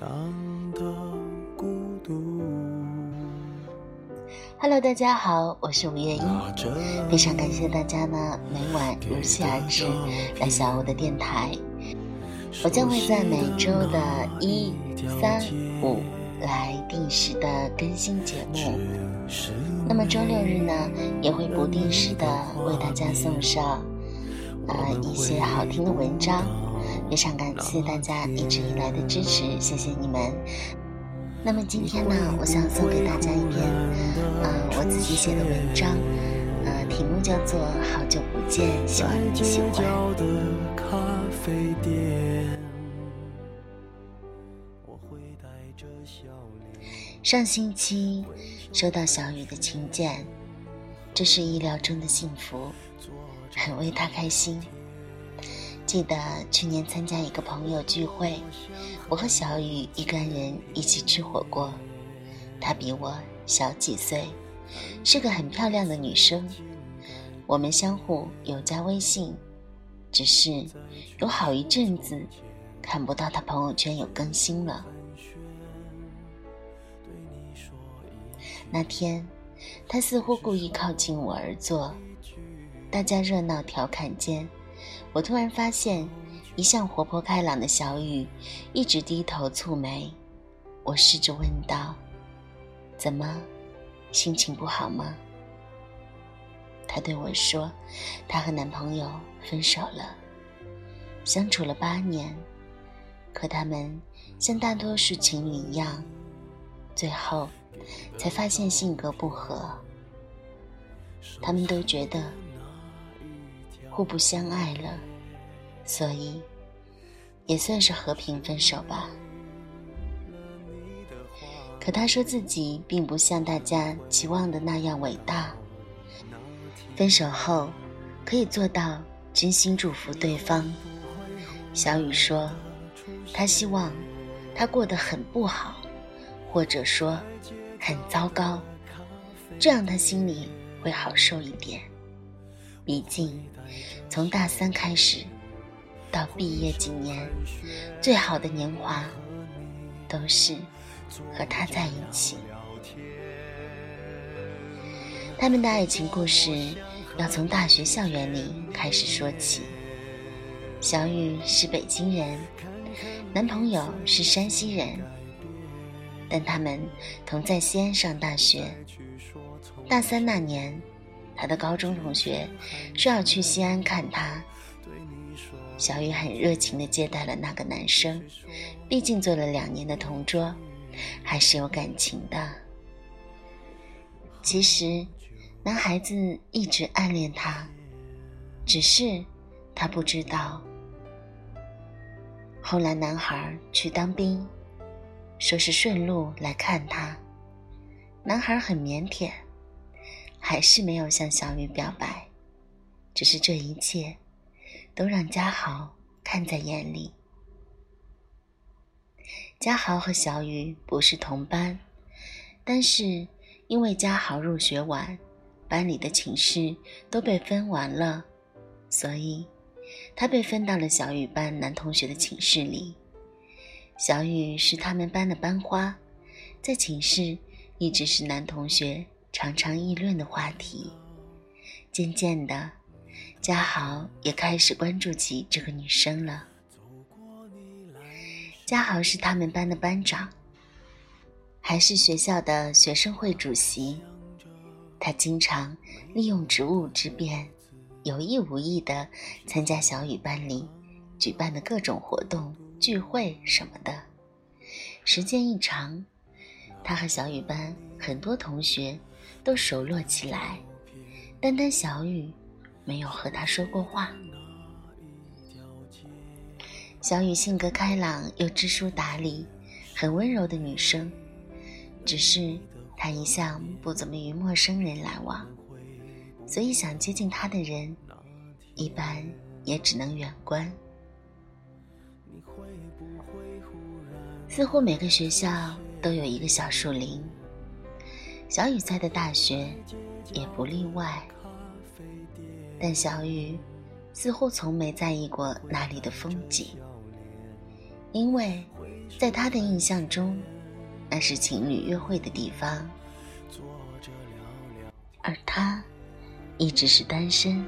样的孤独。Hello，大家好，我是吴月英，非常感谢大家呢每晚如期而至来小屋的电台。我将会在每周的一、三、五来定时的更新节目。那么周六日呢，也会不定时的为大家送上呃一些好听的文章。非常感谢大家一直以来的支持，谢谢你们。那么今天呢，我想送给大家一篇，呃，我自己写的文章，呃，题目叫做《好久不见》，希望你喜欢。上星期收到小雨的请柬，这是意料中的幸福，很为他开心。记得去年参加一个朋友聚会，我和小雨一干人一起吃火锅。她比我小几岁，是个很漂亮的女生。我们相互有加微信，只是有好一阵子看不到她朋友圈有更新了。那天，她似乎故意靠近我而坐，大家热闹调侃间。我突然发现，一向活泼开朗的小雨一直低头蹙眉。我试着问道：“怎么，心情不好吗？”她对我说：“她和男朋友分手了，相处了八年，可他们像大多数情侣一样，最后才发现性格不合。他们都觉得。”互不相爱了，所以也算是和平分手吧。可他说自己并不像大家期望的那样伟大。分手后可以做到真心祝福对方。小雨说，他希望他过得很不好，或者说很糟糕，这样他心里会好受一点。毕竟，从大三开始到毕业几年，最好的年华都是和他在一起。他们的爱情故事要从大学校园里开始说起。小雨是北京人，男朋友是山西人，但他们同在西安上大学。大三那年。他的高中同学说要去西安看他，小雨很热情地接待了那个男生，毕竟做了两年的同桌，还是有感情的。其实，男孩子一直暗恋她，只是他不知道。后来男孩去当兵，说是顺路来看他，男孩很腼腆。还是没有向小雨表白，只是这一切都让嘉豪看在眼里。嘉豪和小雨不是同班，但是因为嘉豪入学晚，班里的寝室都被分完了，所以他被分到了小雨班男同学的寝室里。小雨是他们班的班花，在寝室一直是男同学。常常议论的话题，渐渐的，嘉豪也开始关注起这个女生了。嘉豪是他们班的班长，还是学校的学生会主席。他经常利用职务之便，有意无意的参加小雨班里举办的各种活动、聚会什么的。时间一长，他和小雨班很多同学。都熟络起来，单单小雨没有和他说过话。小雨性格开朗又知书达理，很温柔的女生，只是她一向不怎么与陌生人来往，所以想接近她的人，一般也只能远观。似乎每个学校都有一个小树林，小雨在的大学也不例外。但小雨似乎从没在意过那里的风景，因为在他的印象中，那是情侣约会的地方，而他一直是单身。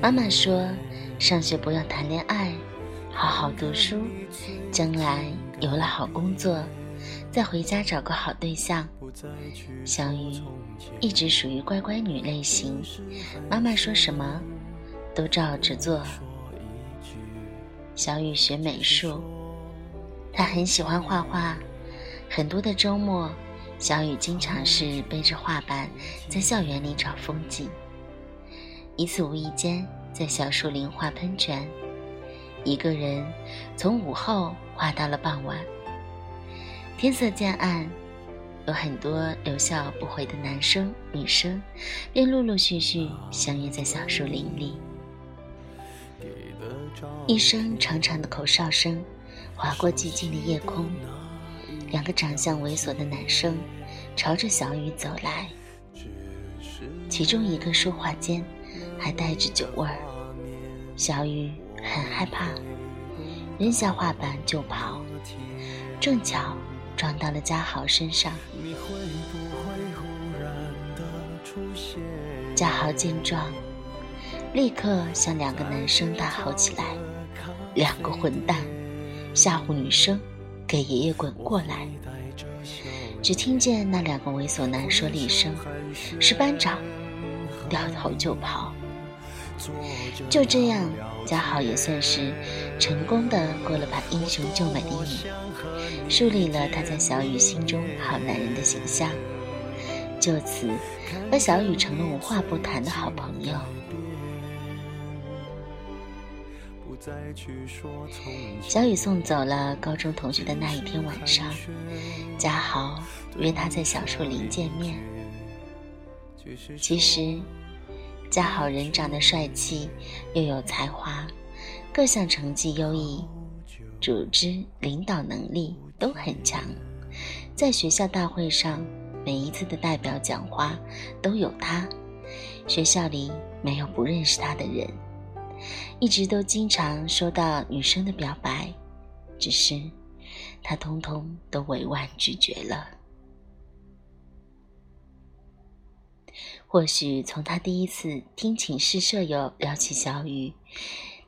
妈妈说。上学不要谈恋爱，好好读书，将来有了好工作，再回家找个好对象。小雨一直属于乖乖女类型，妈妈说什么都照着做。小雨学美术，她很喜欢画画，很多的周末，小雨经常是背着画板在校园里找风景。一次无意间。在小树林画喷泉，一个人从午后画到了傍晚。天色渐暗，有很多留校不回的男生女生，便陆陆续续相约在小树林里。一声长长的口哨声划过寂静的夜空，两个长相猥琐的男生朝着小雨走来，其中一个说话间还带着酒味儿。小雨很害怕，扔下画板就跑，正巧撞到了嘉豪身上。嘉豪见状，立刻向两个男生大吼起来：“两个混蛋，吓唬女生，给爷爷滚过来！”只听见那两个猥琐男说了一声：“是班长。”掉头就跑。就这样，嘉豪也算是成功的过了把英雄救美的瘾，树立了他在小雨心中好男人的形象，就此和小雨成了无话不谈的好朋友。小雨送走了高中同学的那一天晚上，嘉豪约他在小树林见面。其实。家好人长得帅气，又有才华，各项成绩优异，组织领导能力都很强。在学校大会上，每一次的代表讲话都有他，学校里没有不认识他的人。一直都经常收到女生的表白，只是他通通都委婉拒绝了。或许从他第一次听寝室舍友聊起小雨，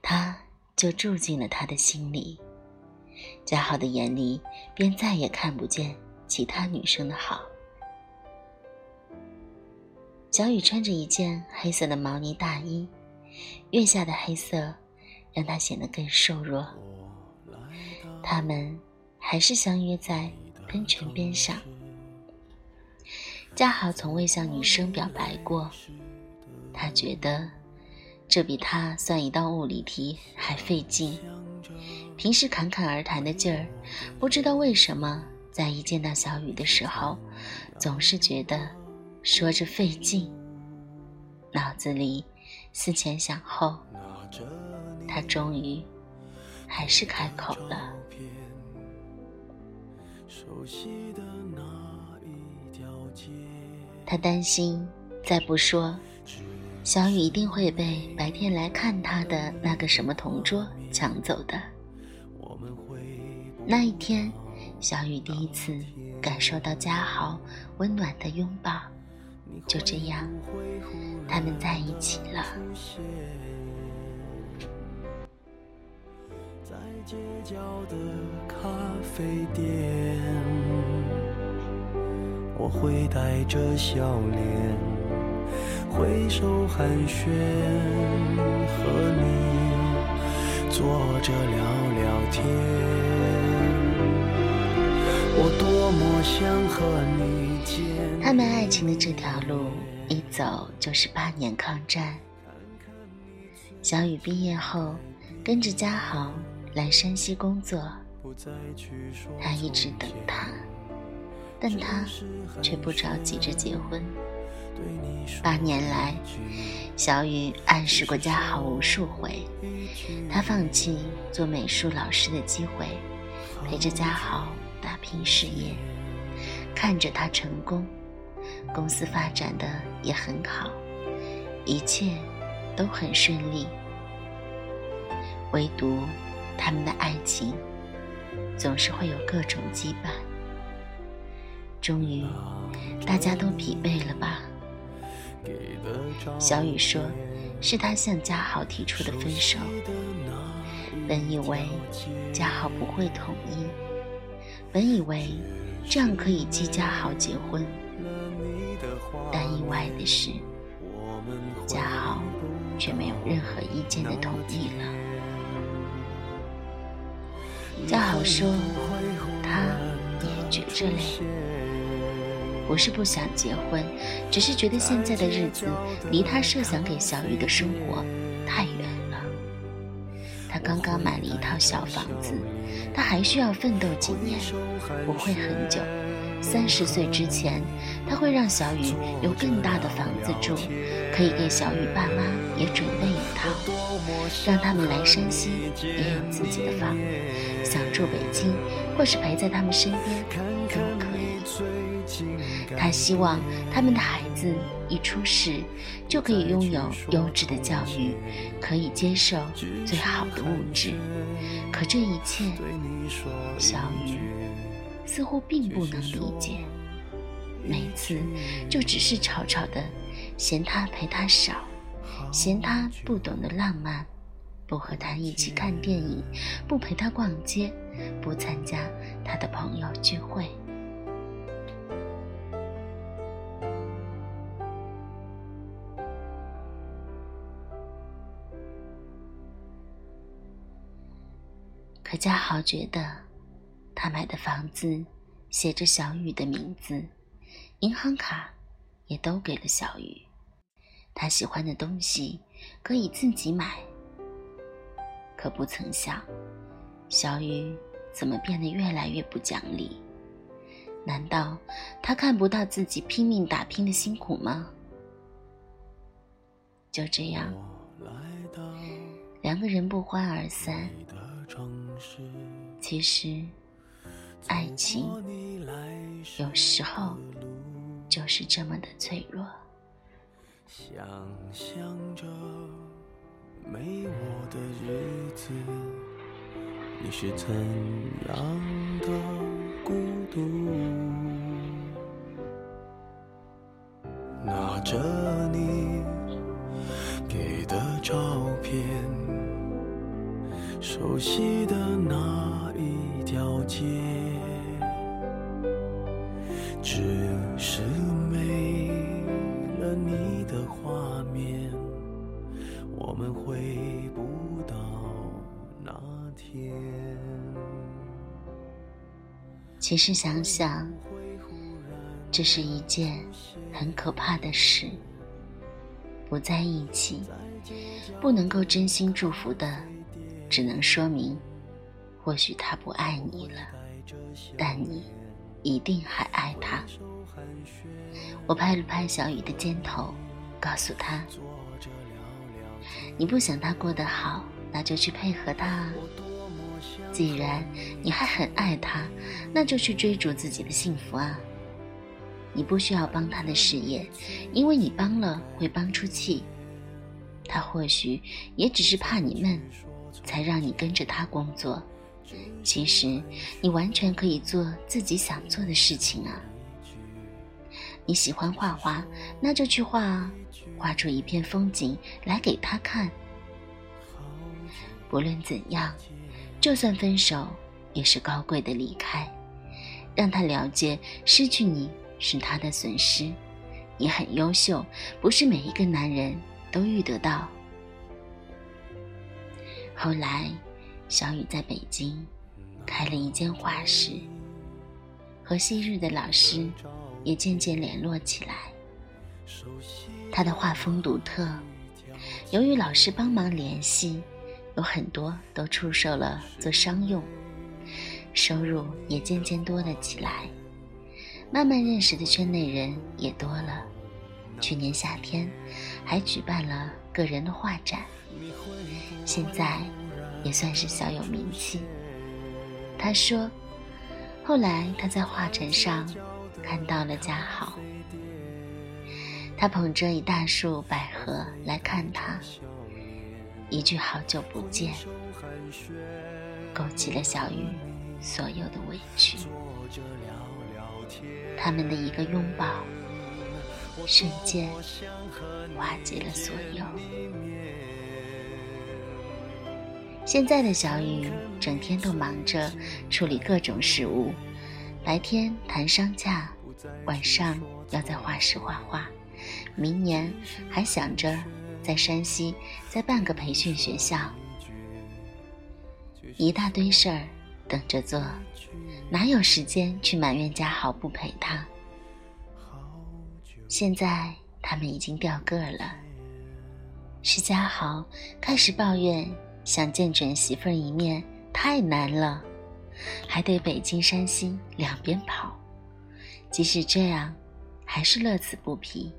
他就住进了他的心里。嘉豪的眼里便再也看不见其他女生的好。小雨穿着一件黑色的毛呢大衣，月下的黑色让她显得更瘦弱。他们还是相约在喷泉边上。嘉豪从未向女生表白过，他觉得这比他算一道物理题还费劲。平时侃侃而谈的劲儿，不知道为什么，在一见到小雨的时候，总是觉得说着费劲。脑子里思前想后，他终于还是开口了。熟悉的那他担心，再不说，小雨一定会被白天来看他的那个什么同桌抢走的。那一天，小雨第一次感受到嘉豪温暖的拥抱，就这样，他们在一起了。在街角的咖啡店。我会带着笑脸挥手寒暄，和你坐着聊聊天。我多么想和你见。他们爱情的这条路一走就是八年抗战。小雨毕业后跟着家豪来山西工作，他一直等他。但他却不着急着结婚。八年来，小雨暗示过嘉豪无数回，他放弃做美术老师的机会，陪着嘉豪打拼事业，看着他成功，公司发展的也很好，一切都很顺利。唯独他们的爱情，总是会有各种羁绊。终于，大家都疲惫了吧？小雨说：“是他向嘉豪提出的分手。本以为嘉豪不会同意，本以为这样可以激嘉豪结婚，但意外的是，嘉豪却没有任何意见的同意了。嘉豪说，他也觉着累。”不是不想结婚，只是觉得现在的日子离他设想给小雨的生活太远了。他刚刚买了一套小房子，他还需要奋斗几年，不会很久。三十岁之前，他会让小雨有更大的房子住，可以给小雨爸妈也准备一套，让他们来山西也有自己的房，想住北京或是陪在他们身边。他希望他们的孩子一出世就可以拥有优质的教育，可以接受最好的物质。可这一切，小雨似乎并不能理解。每次就只是吵吵的，嫌他陪他少，嫌他不懂得浪漫，不和他一起看电影，不陪他逛街，不参加他的朋友聚会。可嘉豪觉得，他买的房子写着小雨的名字，银行卡也都给了小雨，他喜欢的东西可以自己买。可不曾想，小雨怎么变得越来越不讲理？难道他看不到自己拼命打拼的辛苦吗？就这样，两个人不欢而散。其实，爱情有时候就是这么的脆弱。想象着没我的日子，你是怎样的孤独？拿着你给的照片。熟悉的那一条街，只是没了你的画面，我们回不到那天。其实想想，这是一件很可怕的事。不在一起，不能够真心祝福的。只能说明，或许他不爱你了，但你一定还爱他。我拍了拍小雨的肩头，告诉他：“你不想他过得好，那就去配合他。既然你还很爱他，那就去追逐自己的幸福啊！你不需要帮他的事业，因为你帮了会帮出气。他或许也只是怕你闷。”才让你跟着他工作，其实你完全可以做自己想做的事情啊！你喜欢画画，那就去画啊，画出一片风景来给他看。不论怎样，就算分手，也是高贵的离开，让他了解失去你是他的损失。你很优秀，不是每一个男人都遇得到。后来，小雨在北京开了一间画室，和昔日的老师也渐渐联络起来。他的画风独特，由于老师帮忙联系，有很多都出售了做商用，收入也渐渐多了起来。慢慢认识的圈内人也多了，去年夏天还举办了个人的画展，现在也算是小有名气。他说，后来他在画展上看到了嘉豪，他捧着一大束百合来看他，一句“好久不见”，勾起了小雨所有的委屈。他们的一个拥抱，瞬间瓦解了所有。现在的小雨整天都忙着处理各种事务，白天谈商洽，晚上要在画室画画，明年还想着在山西再办个培训学校，一大堆事儿等着做。哪有时间去埋怨嘉豪不陪他？现在他们已经掉个了，是嘉豪开始抱怨想见准媳妇儿一面太难了，还得北京、山西两边跑。即使这样，还是乐此不疲。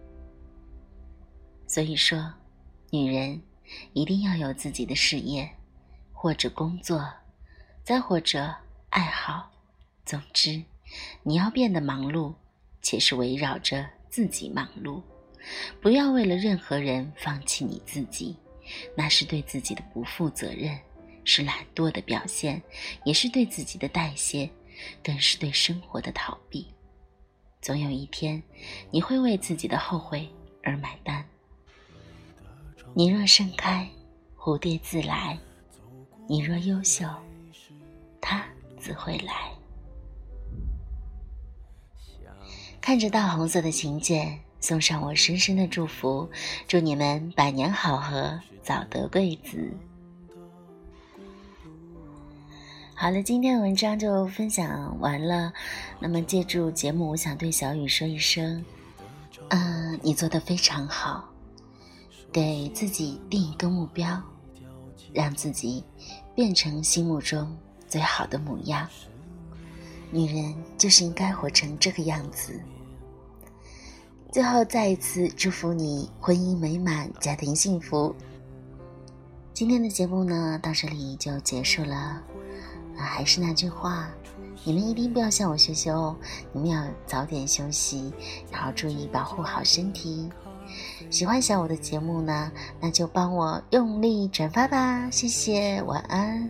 所以说，女人一定要有自己的事业，或者工作，再或者爱好。总之，你要变得忙碌，且是围绕着自己忙碌，不要为了任何人放弃你自己，那是对自己的不负责任，是懒惰的表现，也是对自己的代谢，更是对生活的逃避。总有一天，你会为自己的后悔而买单。你若盛开，蝴蝶自来；你若优秀，它自会来。看着大红色的请柬，送上我深深的祝福，祝你们百年好合，早得贵子。好了，今天的文章就分享完了。那么，借助节目，我想对小雨说一声：嗯，你做的非常好，给自己定一个目标，让自己变成心目中最好的模样。女人就是应该活成这个样子。最后，再一次祝福你婚姻美满，家庭幸福。今天的节目呢，到这里就结束了。啊，还是那句话，你们一定不要向我学习哦，你们要早点休息，然后注意保护好身体。喜欢小五的节目呢，那就帮我用力转发吧，谢谢，晚安。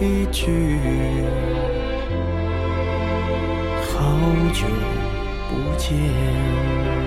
一句，好久不见。